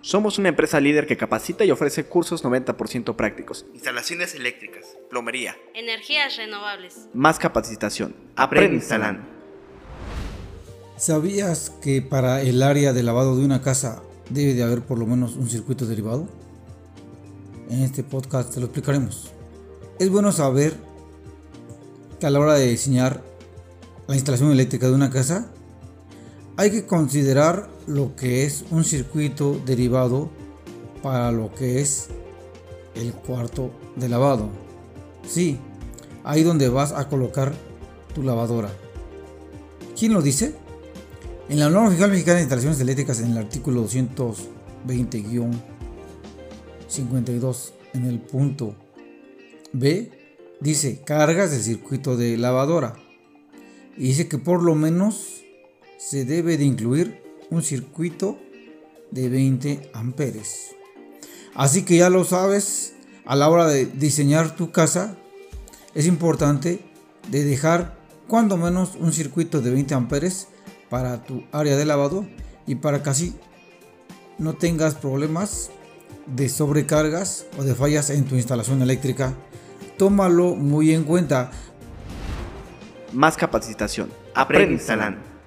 Somos una empresa líder que capacita y ofrece cursos 90% prácticos. Instalaciones eléctricas, Plomería. Energías renovables. Más capacitación. Aprende instalando. ¿Sabías que para el área de lavado de una casa debe de haber por lo menos un circuito derivado? En este podcast te lo explicaremos. Es bueno saber que a la hora de diseñar la instalación eléctrica de una casa hay que considerar lo que es un circuito derivado para lo que es el cuarto de lavado. Sí, ahí donde vas a colocar tu lavadora. ¿Quién lo dice? En la norma fiscal mexicana de instalaciones eléctricas en el artículo 220-52 en el punto B dice cargas del circuito de lavadora y dice que por lo menos se debe de incluir un circuito de 20 amperes. Así que ya lo sabes, a la hora de diseñar tu casa, es importante de dejar cuando menos un circuito de 20 amperes para tu área de lavado y para que así no tengas problemas de sobrecargas o de fallas en tu instalación eléctrica. Tómalo muy en cuenta. Más capacitación. Aprende instalando.